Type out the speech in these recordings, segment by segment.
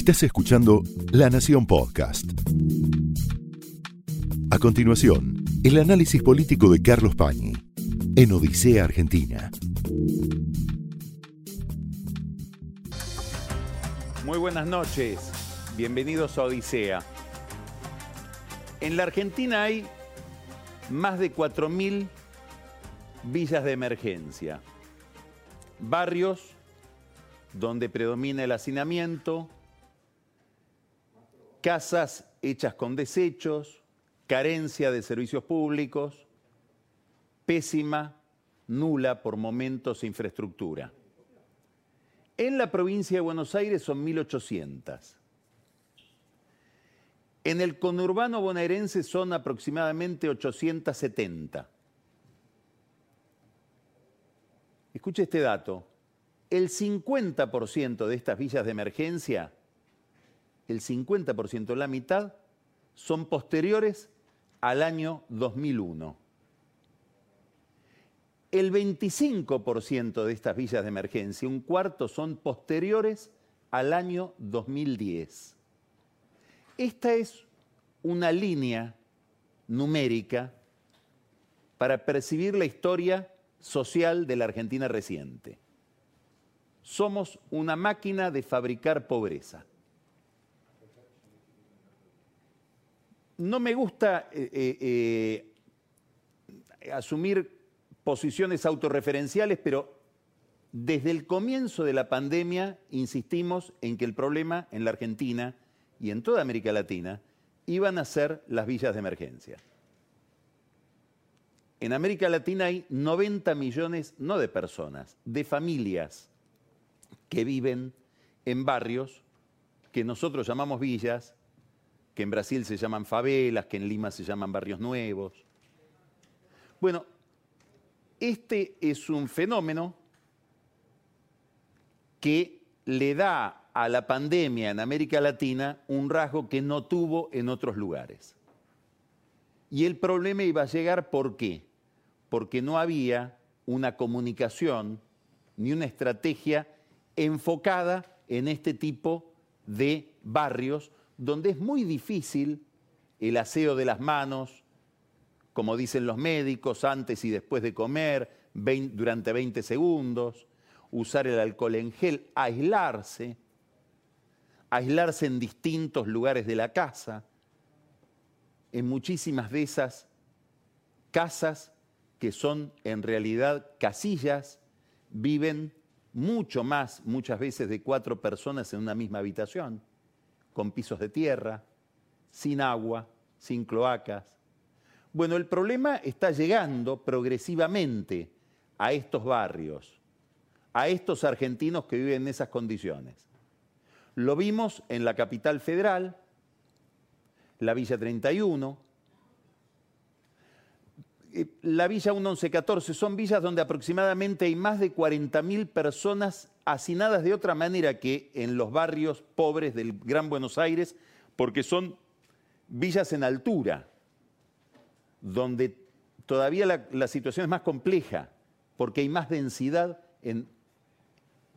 Estás escuchando La Nación Podcast. A continuación, el análisis político de Carlos Pañi en Odisea Argentina. Muy buenas noches, bienvenidos a Odisea. En la Argentina hay más de 4.000 villas de emergencia, barrios donde predomina el hacinamiento, casas hechas con desechos, carencia de servicios públicos, pésima, nula por momentos infraestructura. En la provincia de Buenos Aires son 1.800. En el conurbano bonaerense son aproximadamente 870. Escuche este dato. El 50% de estas villas de emergencia, el 50%, la mitad, son posteriores al año 2001. El 25% de estas villas de emergencia, un cuarto, son posteriores al año 2010. Esta es una línea numérica para percibir la historia social de la Argentina reciente. Somos una máquina de fabricar pobreza. No me gusta eh, eh, eh, asumir posiciones autorreferenciales, pero desde el comienzo de la pandemia insistimos en que el problema en la Argentina y en toda América Latina iban a ser las villas de emergencia. En América Latina hay 90 millones, no de personas, de familias que viven en barrios que nosotros llamamos villas, que en Brasil se llaman favelas, que en Lima se llaman barrios nuevos. Bueno, este es un fenómeno que le da a la pandemia en América Latina un rasgo que no tuvo en otros lugares. Y el problema iba a llegar ¿por qué? Porque no había una comunicación ni una estrategia enfocada en este tipo de barrios donde es muy difícil el aseo de las manos, como dicen los médicos, antes y después de comer, durante 20 segundos, usar el alcohol en gel, aislarse, aislarse en distintos lugares de la casa. En muchísimas de esas casas, que son en realidad casillas, viven mucho más, muchas veces, de cuatro personas en una misma habitación, con pisos de tierra, sin agua, sin cloacas. Bueno, el problema está llegando progresivamente a estos barrios, a estos argentinos que viven en esas condiciones. Lo vimos en la capital federal, la Villa 31, eh, la Villa 1114, son villas donde aproximadamente hay más de 40.000 personas hacinadas de otra manera que en los barrios pobres del Gran Buenos Aires, porque son villas en altura, donde todavía la, situación es más compleja, porque hay más densidad, en,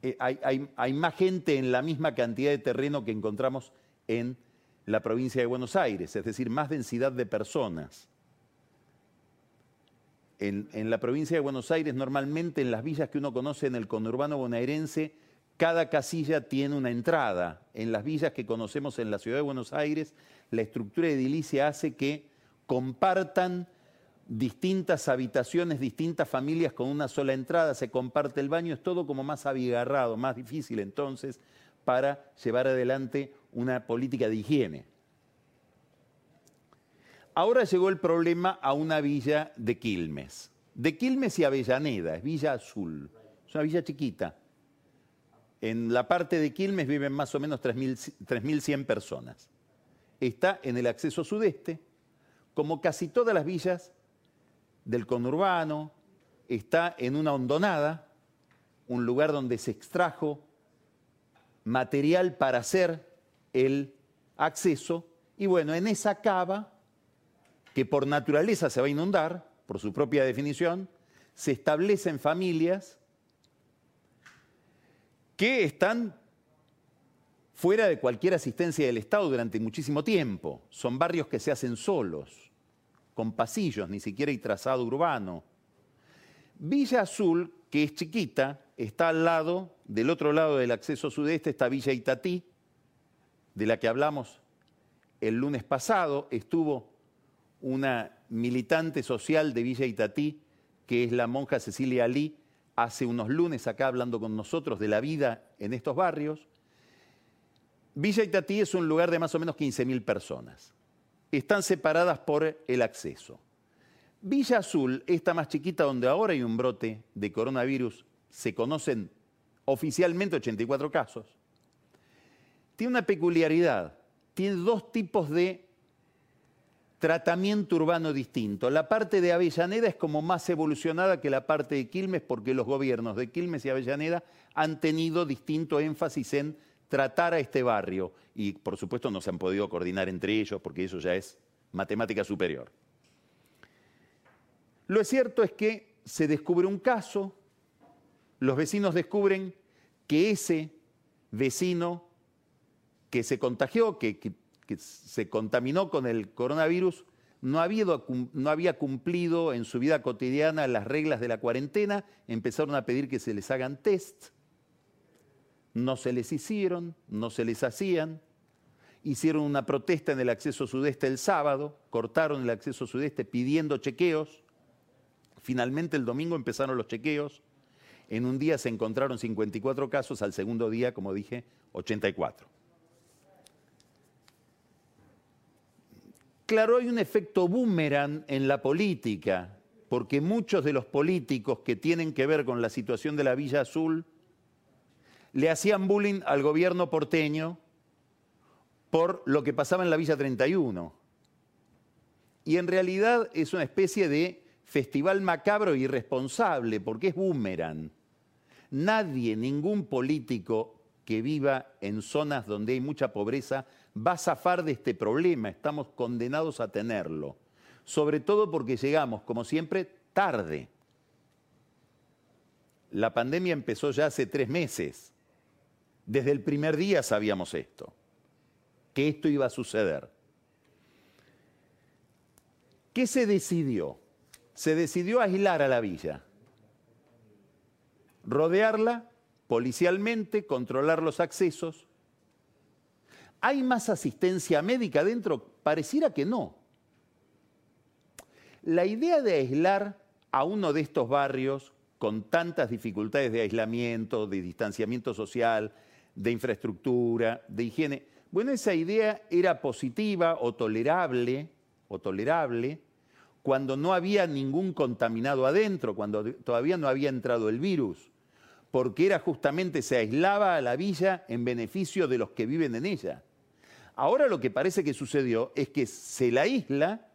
eh, hay más gente en la misma cantidad de terreno que encontramos en la provincia de Buenos Aires, es decir, más densidad de personas. En, la provincia de Buenos Aires, normalmente en las villas que uno conoce en el conurbano bonaerense, cada casilla tiene una entrada. En las villas que conocemos en la ciudad de Buenos Aires, la estructura edilicia hace que compartan distintas habitaciones, distintas familias con una sola entrada, se comparte el baño, es todo como más abigarrado, más difícil entonces para llevar adelante una política de higiene. Ahora llegó el problema a una villa de Quilmes, de Quilmes y Avellaneda, es Villa Azul, es una villa chiquita. En la parte de Quilmes viven más o menos 3.100 personas. Está en el acceso sudeste, como casi todas las villas del conurbano, está en una hondonada, un lugar donde se extrajo material para hacer el acceso, y bueno, en esa cava, que por naturaleza se va a inundar, por su propia definición, se establecen familias que están fuera de cualquier asistencia del Estado durante muchísimo tiempo. Son barrios que se hacen solos, con pasillos, ni siquiera hay trazado urbano. Villa Azul, que es chiquita, está al lado, del otro lado del acceso sudeste está Villa Itatí, de la que hablamos el lunes pasado. Estuvo una militante social de Villa Itatí, que es la monja Cecilia Alí, hace unos lunes acá hablando con nosotros de la vida en estos barrios. Villa Itatí es un lugar de más o menos 15.000 personas. Están separadas por el acceso. Villa Azul, esta más chiquita donde ahora hay un brote de coronavirus, se conocen oficialmente 84 casos, tiene una peculiaridad. Tiene dos tipos de tratamiento urbano distinto. La parte de Avellaneda es como más evolucionada que la parte de Quilmes porque los gobiernos de Quilmes y Avellaneda han tenido distinto énfasis en tratar a este barrio. Y por supuesto no se han podido coordinar entre ellos porque eso ya es matemática superior. Lo cierto es que se descubre un caso, los vecinos descubren que ese vecino que se contagió, que, se contaminó con el coronavirus, no había cumplido en su vida cotidiana las reglas de la cuarentena, empezaron a pedir que se les hagan test no se les hicieron, no se les hacían. Hicieron una protesta en el acceso sudeste el sábado, cortaron el acceso sudeste pidiendo chequeos. Finalmente el domingo empezaron los chequeos. En un día se encontraron 54 casos, al segundo día, como dije, 84. Claro, hay un efecto boomerang en la política, porque muchos de los políticos que tienen que ver con la situación de la Villa Azul le hacían bullying al gobierno porteño por lo que pasaba en la Villa 31. Y en realidad es una especie de festival macabro irresponsable, porque es boomerang. Nadie, ningún político que viva en zonas donde hay mucha pobreza va a zafar de este problema, estamos condenados a tenerlo. Sobre todo porque llegamos, como siempre, tarde. La pandemia empezó ya hace tres meses. Desde el primer día sabíamos esto, que esto iba a suceder. ¿Qué se decidió? Se decidió aislar a la villa, rodearla policialmente, controlar los accesos. ¿Hay más asistencia médica dentro? Pareciera que no. La idea de aislar a uno de estos barrios con tantas dificultades de aislamiento, de distanciamiento social, de infraestructura, de higiene. Bueno, esa idea era positiva o tolerable, o tolerable cuando no había ningún contaminado adentro, cuando todavía no había entrado el virus, porque era justamente se aislaba a la villa en beneficio de los que viven en ella. Ahora lo que parece que sucedió es que se la isla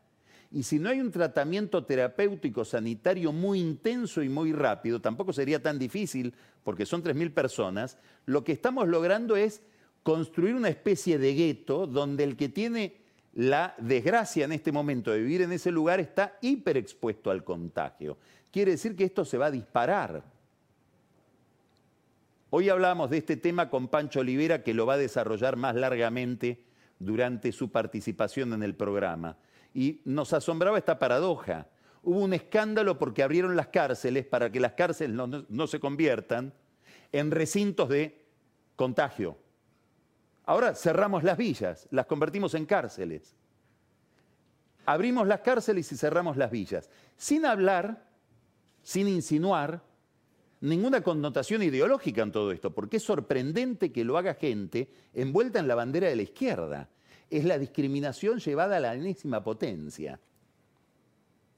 y si no hay un tratamiento terapéutico sanitario muy intenso y muy rápido, tampoco sería tan difícil, porque son 3.000 personas, lo que estamos logrando es construir una especie de gueto donde el que tiene la desgracia en este momento de vivir en ese lugar está hiperexpuesto al contagio. Quiere decir que esto se va a disparar. Hoy hablamos de este tema con Pancho Olivera, que lo va a desarrollar más largamente durante su participación en el programa. Y nos asombraba esta paradoja. Hubo un escándalo porque abrieron las cárceles para que las cárceles no, se conviertan en recintos de contagio. Ahora cerramos las villas, las convertimos en cárceles. Abrimos las cárceles y cerramos las villas, sin hablar, sin insinuar ninguna connotación ideológica en todo esto, porque es sorprendente que lo haga gente envuelta en la bandera de la izquierda es la discriminación llevada a la enésima potencia.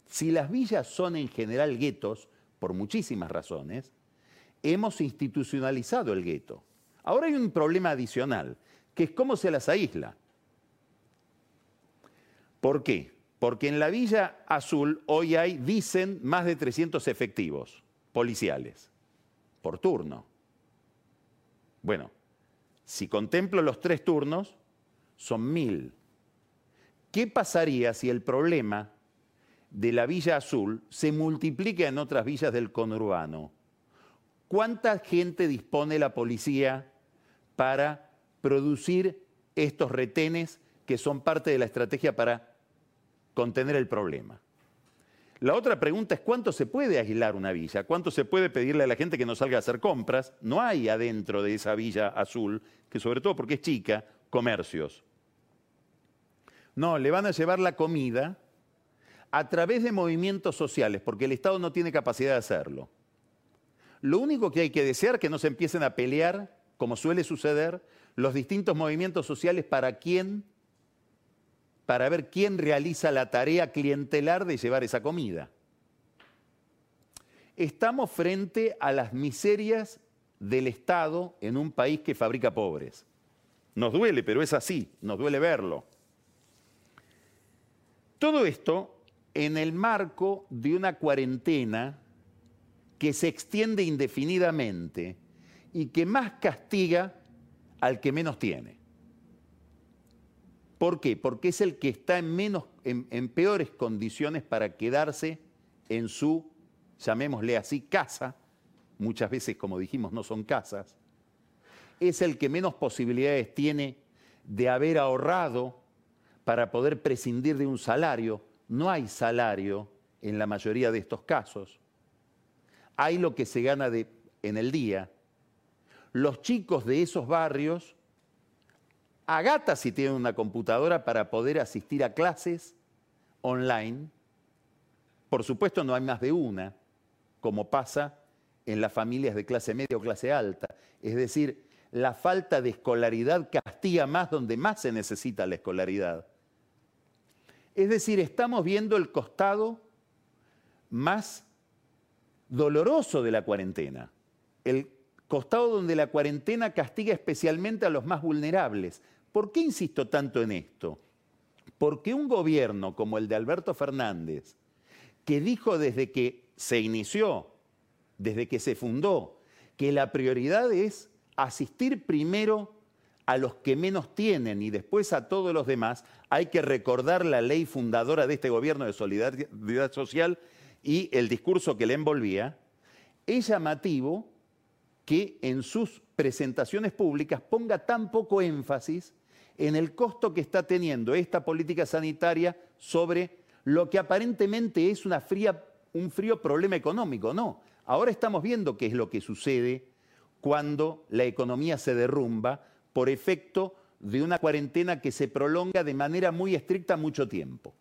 Si las villas son en general guetos, por muchísimas razones, hemos institucionalizado el gueto. Ahora hay un problema adicional, que es cómo se las aísla. ¿Por qué? Porque en la Villa Azul hoy hay, dicen, más de 300 efectivos policiales por turno. Bueno, si contemplo los tres turnos, son mil. ¿Qué pasaría si el problema de la Villa Azul se multiplica en otras villas del conurbano? ¿Cuánta gente dispone la policía para producir estos retenes que son parte de la estrategia para contener el problema. La otra pregunta es cuánto se puede aislar una villa, cuánto se puede pedirle a la gente que no salga a hacer compras. No hay adentro de esa villa azul, que sobre todo porque es chica, comercios. No, le van a llevar la comida a través de movimientos sociales, porque el Estado no tiene capacidad de hacerlo. Lo único que hay que desear es que no se empiecen a pelear, como suele suceder, los distintos movimientos sociales para quién, para ver quién realiza la tarea clientelar de llevar esa comida. Estamos frente a las miserias del Estado en un país que fabrica pobres. Nos duele, pero es así, nos duele verlo. Todo esto en el marco de una cuarentena que se extiende indefinidamente y que más castiga al que menos tiene. ¿Por qué? Porque es el que está en, menos, en, peores condiciones para quedarse en su, llamémosle así, casa. Muchas veces, como dijimos, no son casas. Es el que menos posibilidades tiene de haber ahorrado para poder prescindir de un salario. No hay salario en la mayoría de estos casos hay lo que se gana de, en el día. Los chicos de esos barrios agatan si tienen una computadora para poder asistir a clases online. Por supuesto no hay más de una, como pasa en las familias de clase media o clase alta. Es decir, la falta de escolaridad castiga más donde más se necesita la escolaridad. Es decir, estamos viendo el costado más doloroso de la cuarentena, el costado donde la cuarentena castiga especialmente a los más vulnerables. ¿Por qué insisto tanto en esto? Porque un gobierno como el de Alberto Fernández, que dijo desde que se inició, desde que se fundó, que la prioridad es asistir primero a los que menos tienen y después a todos los demás, hay que recordar la ley fundadora de este gobierno de solidaridad social y el discurso que le envolvía, es llamativo que en sus presentaciones públicas ponga tan poco énfasis en el costo que está teniendo esta política sanitaria sobre lo que aparentemente es un frío problema económico. No, ahora estamos viendo qué es lo que sucede cuando la economía se derrumba por efecto de una cuarentena que se prolonga de manera muy estricta mucho tiempo.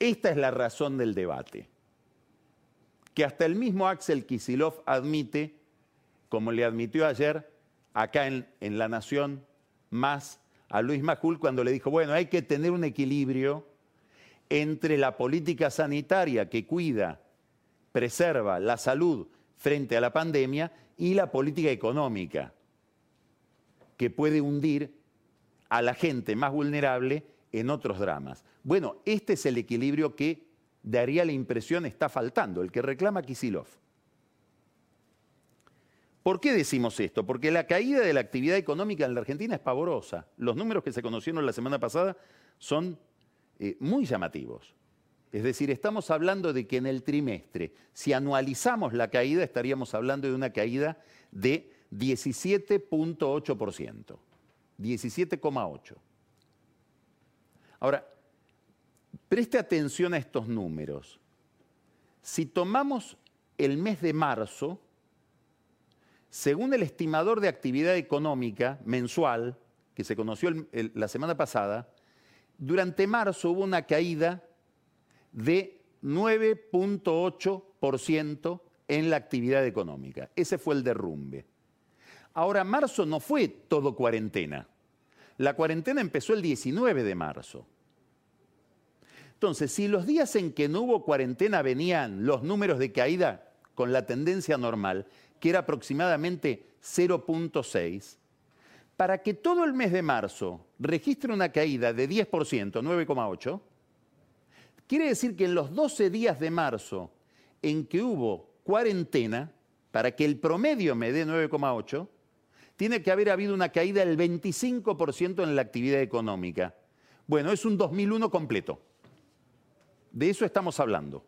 Esta es la razón del debate. Que hasta el mismo Axel Kisilov admite, como le admitió ayer acá en, La Nación, más a Luis Majul cuando le dijo, bueno, hay que tener un equilibrio entre la política sanitaria que cuida, preserva la salud frente a la pandemia y la política económica que puede hundir a la gente más vulnerable en otros dramas. Bueno, este es el equilibrio que daría la impresión está faltando, el que reclama Kisilov. ¿Por qué decimos esto? Porque la caída de la actividad económica en la Argentina es pavorosa. Los números que se conocieron la semana pasada son eh, muy llamativos. Es decir, estamos hablando de que en el trimestre, si anualizamos la caída, estaríamos hablando de una caída de 17.8%. 17,8%. Ahora, preste atención a estos números. Si tomamos el mes de marzo, según el estimador de actividad económica mensual, que se conoció la semana pasada, durante marzo hubo una caída de 9.8% en la actividad económica. Ese fue el derrumbe. Ahora, marzo no fue todo cuarentena. La cuarentena empezó el 19 de marzo. Entonces, si los días en que no hubo cuarentena venían los números de caída con la tendencia normal, que era aproximadamente 0.6, para que todo el mes de marzo registre una caída de 10%, 9,8, quiere decir que en los 12 días de marzo en que hubo cuarentena, para que el promedio me dé 9,8, tiene que haber habido una caída del 25% en la actividad económica. Bueno, es un 2001 completo. De eso estamos hablando.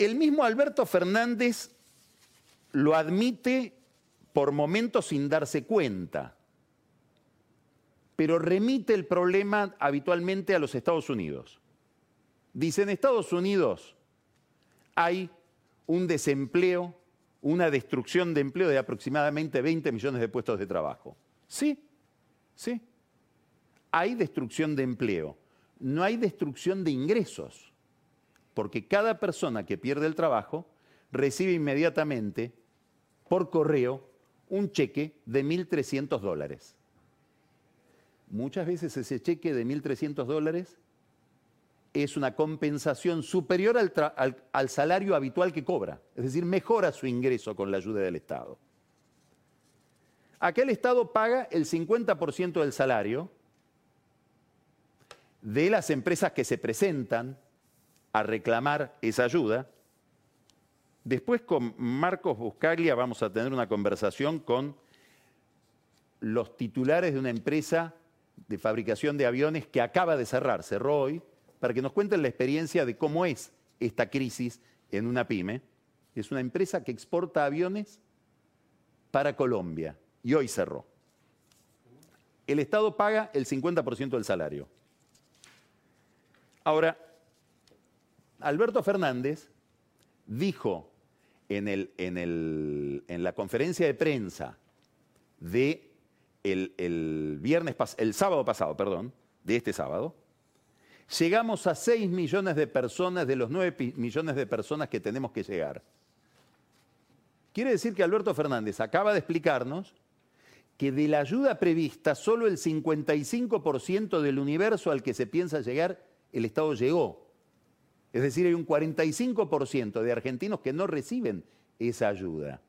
El mismo Alberto Fernández lo admite por momentos sin darse cuenta, pero remite el problema habitualmente a los Estados Unidos. Dice, en Estados Unidos hay un desempleo, una destrucción de empleo de aproximadamente 20 millones de puestos de trabajo. Sí, sí. Hay destrucción de empleo, no hay destrucción de ingresos, porque cada persona que pierde el trabajo recibe inmediatamente por correo un cheque de 1.300 dólares. Muchas veces ese cheque de 1.300 dólares es una compensación superior al, salario habitual que cobra, es decir, mejora su ingreso con la ayuda del Estado. Aquel Estado paga el 50% del salario de las empresas que se presentan a reclamar esa ayuda. Después con Marcos Buscaglia vamos a tener una conversación con los titulares de una empresa de fabricación de aviones que acaba de cerrar, cerró hoy, para que nos cuenten la experiencia de cómo es esta crisis en una pyme. Es una empresa que exporta aviones para Colombia y hoy cerró. El Estado paga el 50% del salario. Ahora, Alberto Fernández dijo en, la conferencia de prensa de sábado pasado, perdón, de este sábado, llegamos a 6 millones de personas de los 9 millones de personas que tenemos que llegar. Quiere decir que Alberto Fernández acaba de explicarnos que de la ayuda prevista, solo el 55% del universo al que se piensa llegar, el Estado llegó. Es decir, hay un 45% de argentinos que no reciben esa ayuda.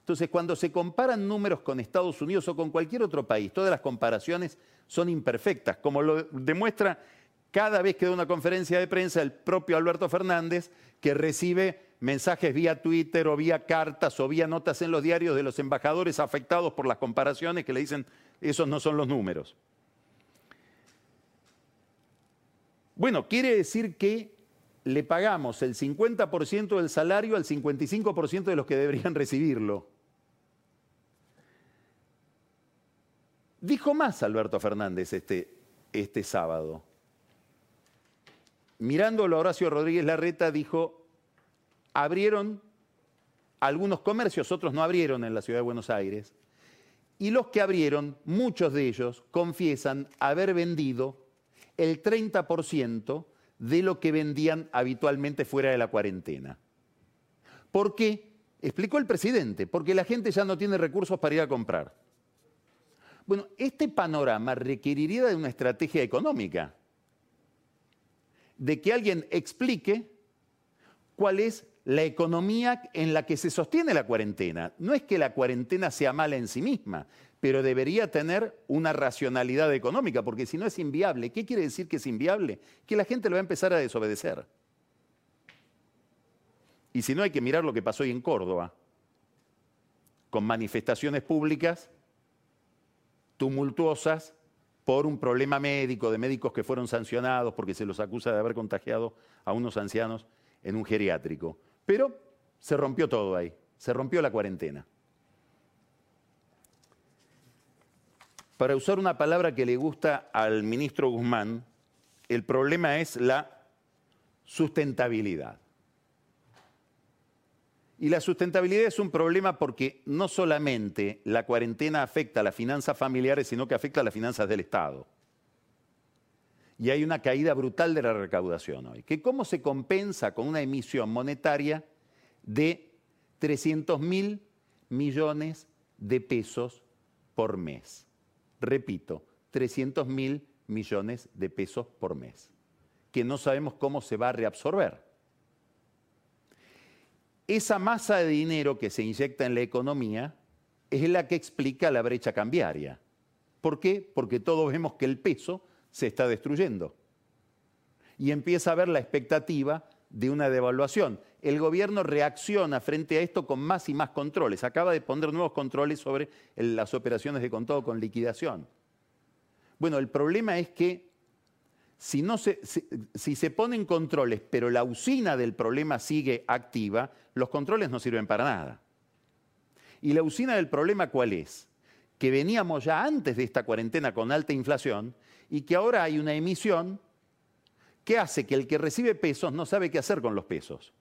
Entonces, cuando se comparan números con Estados Unidos o con cualquier otro país, todas las comparaciones son imperfectas, como lo demuestra cada vez que da una conferencia de prensa el propio Alberto Fernández, que recibe mensajes vía Twitter o vía cartas o vía notas en los diarios de los embajadores afectados por las comparaciones que le dicen, esos no son los números. Bueno, quiere decir que le pagamos el 50% del salario al 55% de los que deberían recibirlo. Dijo más Alberto Fernández este, este sábado. Mirándolo a Horacio Rodríguez Larreta dijo, abrieron algunos comercios, otros no abrieron en la ciudad de Buenos Aires, y los que abrieron, muchos de ellos confiesan haber vendido el 30% de lo que vendían habitualmente fuera de la cuarentena. ¿Por qué? Explicó el presidente, porque la gente ya no tiene recursos para ir a comprar. Bueno, este panorama requeriría de una estrategia económica, de que alguien explique cuál es la economía en la que se sostiene la cuarentena. No es que la cuarentena sea mala en sí misma, pero debería tener una racionalidad económica, porque si no es inviable. ¿Qué quiere decir que es inviable? Que la gente lo va a empezar a desobedecer. Y si no, hay que mirar lo que pasó hoy en Córdoba, con manifestaciones públicas tumultuosas por un problema médico, de médicos que fueron sancionados porque se los acusa de haber contagiado a unos ancianos en un geriátrico. Pero se rompió todo ahí, se rompió la cuarentena. Para usar una palabra que le gusta al ministro Guzmán, el problema es la sustentabilidad. Y la sustentabilidad es un problema porque no solamente la cuarentena afecta a las finanzas familiares, sino que afecta a las finanzas del Estado. Y hay una caída brutal de la recaudación hoy. ¿Que ¿Cómo se compensa con una emisión monetaria de 300 mil millones de pesos por mes? Repito, 300 mil millones de pesos por mes, que no sabemos cómo se va a reabsorber. Esa masa de dinero que se inyecta en la economía es la que explica la brecha cambiaria. ¿Por qué? Porque todos vemos que el peso se está destruyendo. Y empieza a haber la expectativa de una devaluación. El gobierno reacciona frente a esto con más y más controles. Acaba de poner nuevos controles sobre las operaciones de contado con liquidación. Bueno, el problema es que si, se, si, se ponen controles, pero la usina del problema sigue activa, los controles no sirven para nada. Y la usina del problema cuál es? Que veníamos ya antes de esta cuarentena con alta inflación y que ahora hay una emisión que hace que el que recibe pesos no sabe qué hacer con los pesos.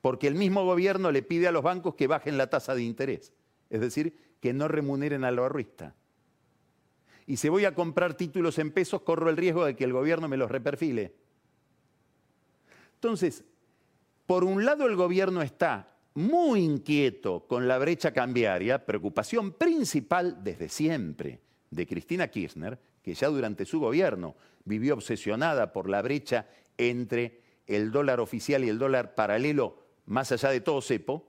Porque el mismo gobierno le pide a los bancos que bajen la tasa de interés, es decir, que no remuneren al ahorrista. Y si voy a comprar títulos en pesos, corro el riesgo de que el gobierno me los reperfile. Entonces, por un lado el gobierno está muy inquieto con la brecha cambiaria, preocupación principal desde siempre de Cristina Kirchner, que ya durante su gobierno vivió obsesionada por la brecha entre el dólar oficial y el dólar paralelo, más allá de todo cepo,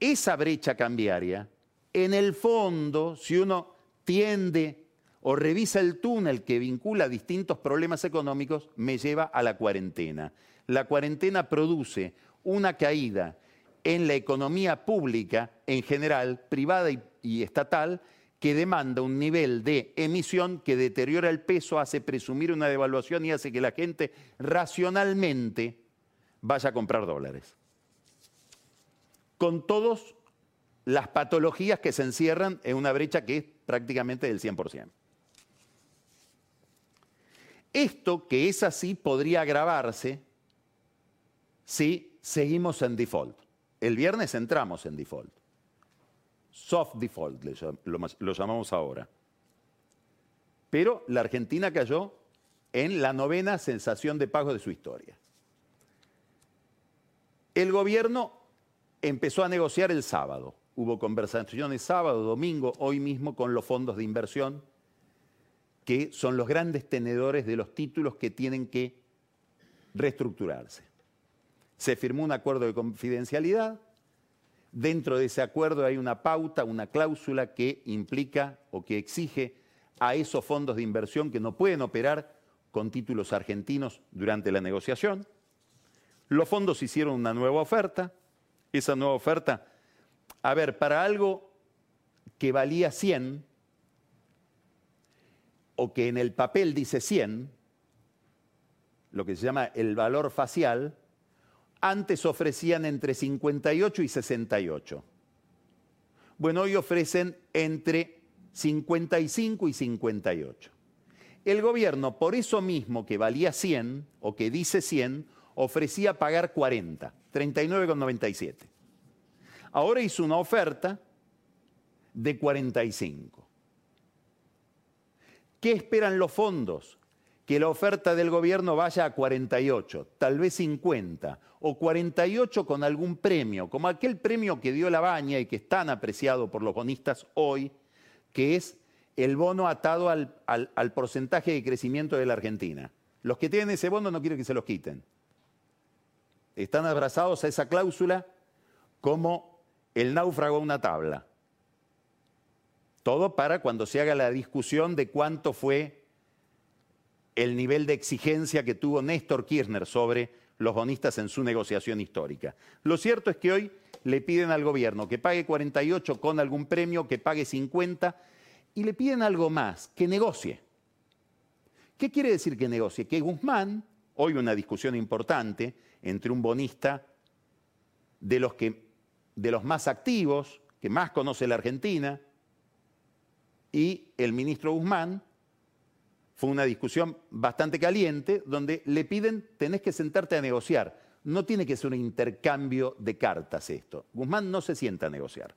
esa brecha cambiaria, en el fondo, si uno tiende o revisa el túnel que vincula distintos problemas económicos, me lleva a la cuarentena. La cuarentena produce una caída en la economía pública en general, privada y, estatal, que demanda un nivel de emisión que deteriora el peso, hace presumir una devaluación y hace que la gente racionalmente vaya a comprar dólares. Con todas las patologías que se encierran en una brecha que es prácticamente del 100%. Esto que es así podría agravarse si seguimos en default. El viernes entramos en default. Soft default lo, llamamos ahora. Pero la Argentina cayó en la novena sensación de pago de su historia. El gobierno empezó a negociar el sábado. Hubo conversaciones sábado, domingo, hoy mismo con los fondos de inversión, que son los grandes tenedores de los títulos que tienen que reestructurarse. Se firmó un acuerdo de confidencialidad. Dentro de ese acuerdo hay una pauta, una cláusula que implica o que exige a esos fondos de inversión que no pueden operar con títulos argentinos durante la negociación. Los fondos hicieron una nueva oferta. Esa nueva oferta, a ver, para algo que valía 100 o que en el papel dice 100, lo que se llama el valor facial, antes ofrecían entre 58 y 68. Bueno, hoy ofrecen entre 55 y 58. El gobierno, por eso mismo que valía 100 o que dice 100, ofrecía pagar 40, 39,97. Ahora hizo una oferta de 45. ¿Qué esperan los fondos? Que la oferta del gobierno vaya a 48, tal vez 50, o 48 con algún premio, como aquel premio que dio la baña y que es tan apreciado por los bonistas hoy, que es el bono atado al, al porcentaje de crecimiento de la Argentina. Los que tienen ese bono no quieren que se los quiten. Están abrazados a esa cláusula como el náufrago a una tabla. Todo para cuando se haga la discusión de cuánto fue el nivel de exigencia que tuvo Néstor Kirchner sobre los bonistas en su negociación histórica. Lo cierto es que hoy le piden al gobierno que pague 48 con algún premio, que pague 50 y le piden algo más, que negocie. ¿Qué quiere decir que negocie? Que Guzmán, hoy una discusión importante entre un bonista de los, que, de los más activos, que más conoce la Argentina, y el ministro Guzmán, fue una discusión bastante caliente donde le piden, tenés que sentarte a negociar. No tiene que ser un intercambio de cartas esto. Guzmán no se sienta a negociar.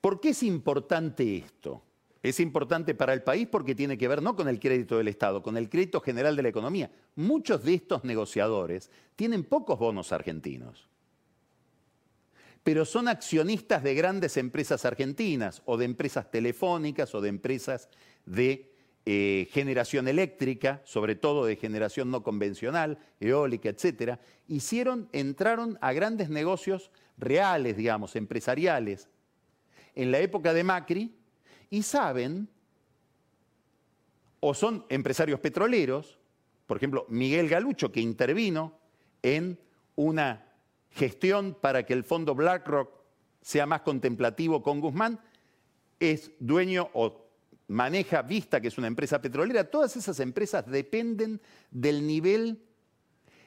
¿Por qué es importante esto? Es importante para el país porque tiene que ver no con el crédito del Estado, con el crédito general de la economía. Muchos de estos negociadores tienen pocos bonos argentinos pero son accionistas de grandes empresas argentinas o de empresas telefónicas o de empresas de eh, generación eléctrica, sobre todo de generación no convencional, eólica, etcétera, hicieron, entraron a grandes negocios reales, digamos, empresariales, en la época de Macri, y saben, o son empresarios petroleros, por ejemplo, Miguel Galucho, que intervino en una gestión para que el fondo BlackRock sea más contemplativo con Guzmán, es dueño o maneja Vista, que es una empresa petrolera. Todas esas empresas dependen del nivel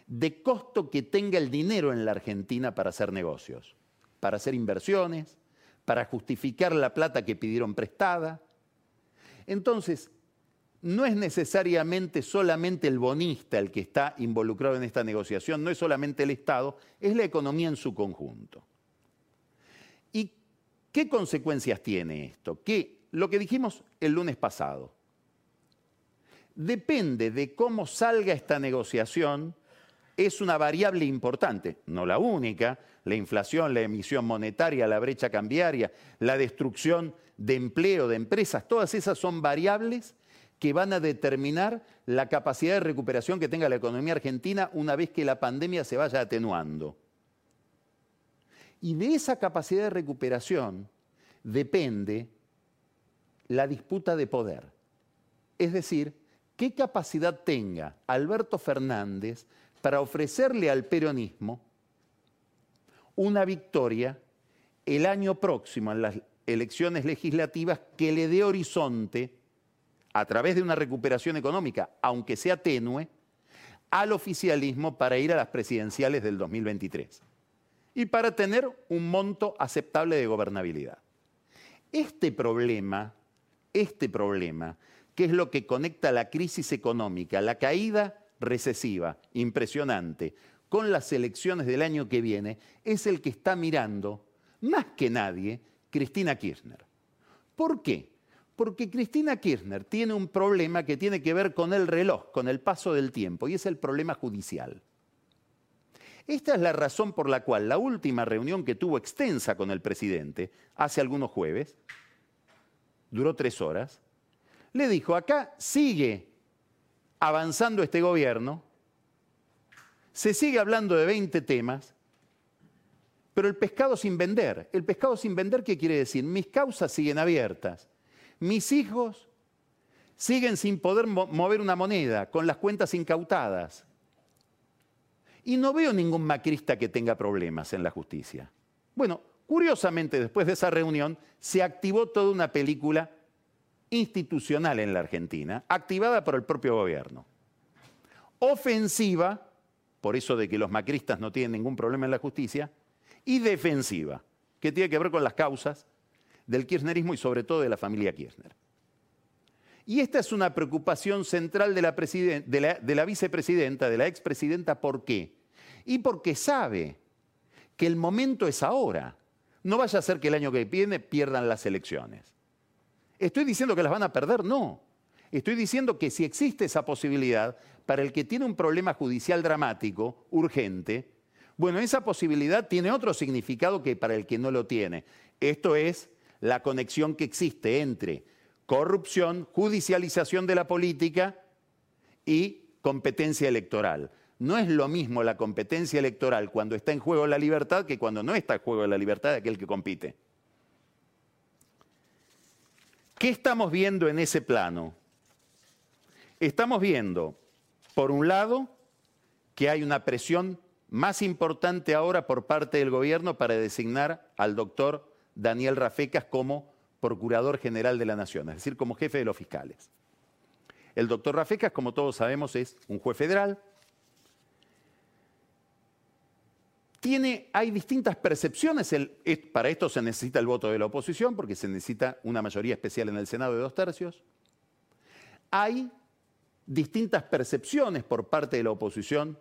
de costo que tenga el dinero en la Argentina para hacer negocios, para hacer inversiones, para justificar la plata que pidieron prestada. Entonces, no es necesariamente solamente el bonista el que está involucrado en esta negociación, no es solamente el Estado, es la economía en su conjunto. ¿Y qué consecuencias tiene esto? Que lo que dijimos el lunes pasado, depende de cómo salga esta negociación, es una variable importante, no la única, la inflación, la emisión monetaria, la brecha cambiaria, la destrucción de empleo, de empresas, todas esas son variables que van a determinar la capacidad de recuperación que tenga la economía argentina una vez que la pandemia se vaya atenuando. Y de esa capacidad de recuperación depende la disputa de poder. Es decir, qué capacidad tenga Alberto Fernández para ofrecerle al peronismo una victoria el año próximo en las elecciones legislativas que le dé horizonte a través de una recuperación económica, aunque sea tenue, al oficialismo para ir a las presidenciales del 2023 y para tener un monto aceptable de gobernabilidad. Este problema, este problema, que es lo que conecta la crisis económica, la caída recesiva, impresionante, con las elecciones del año que viene, es el que está mirando, más que nadie, Cristina Kirchner. ¿Por qué? Porque Cristina Kirchner tiene un problema que tiene que ver con el reloj, con el paso del tiempo, y es el problema judicial. Esta es la razón por la cual la última reunión que tuvo extensa con el presidente, hace algunos jueves, duró tres horas, le dijo, acá sigue avanzando este gobierno, se sigue hablando de 20 temas, pero el pescado sin vender. ¿El pescado sin vender qué quiere decir? Mis causas siguen abiertas. Mis hijos siguen sin poder mover una moneda, con las cuentas incautadas. Y no veo ningún macrista que tenga problemas en la justicia. Bueno, curiosamente, después de esa reunión, se activó toda una película institucional en la Argentina, activada por el propio gobierno. Ofensiva por eso de que los macristas no tienen ningún problema en la justicia, y defensiva, que tiene que ver con las causas del kirchnerismo y sobre todo de la familia Kirchner. Y esta es una preocupación central de la, de la vicepresidenta, de la expresidenta, ¿por qué? Y porque sabe que el momento es ahora. No vaya a ser que el año que viene pierdan las elecciones. ¿Estoy diciendo que las van a perder? No. Estoy diciendo que si existe esa posibilidad, para el que tiene un problema judicial dramático, urgente, bueno, esa posibilidad tiene otro significado que para el que no lo tiene. Esto es la conexión que existe entre corrupción, judicialización de la política y competencia electoral. No es lo mismo la competencia electoral cuando está en juego la libertad que cuando no está en juego la libertad de aquel que compite. ¿Qué estamos viendo en ese plano? Estamos viendo, por un lado, que hay una presión más importante ahora por parte del gobierno para designar al doctor Daniel Rafecas como Procurador General de la Nación, es decir, como jefe de los fiscales. El doctor Rafecas, como todos sabemos, es un juez federal. Tiene, hay distintas percepciones. para esto se necesita el voto de la oposición, porque se necesita una mayoría especial en el Senado de dos tercios. Hay distintas percepciones por parte de la oposición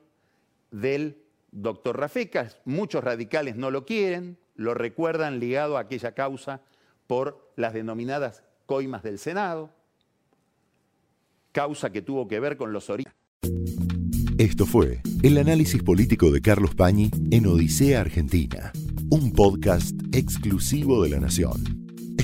del doctor Rafecas. Muchos radicales no lo quieren, lo recuerdan ligado a aquella causa por las denominadas coimas del Senado, causa que tuvo que ver con los orígenes. Esto fue el análisis político de Carlos Pañi en Odisea Argentina, un podcast exclusivo de la Nación.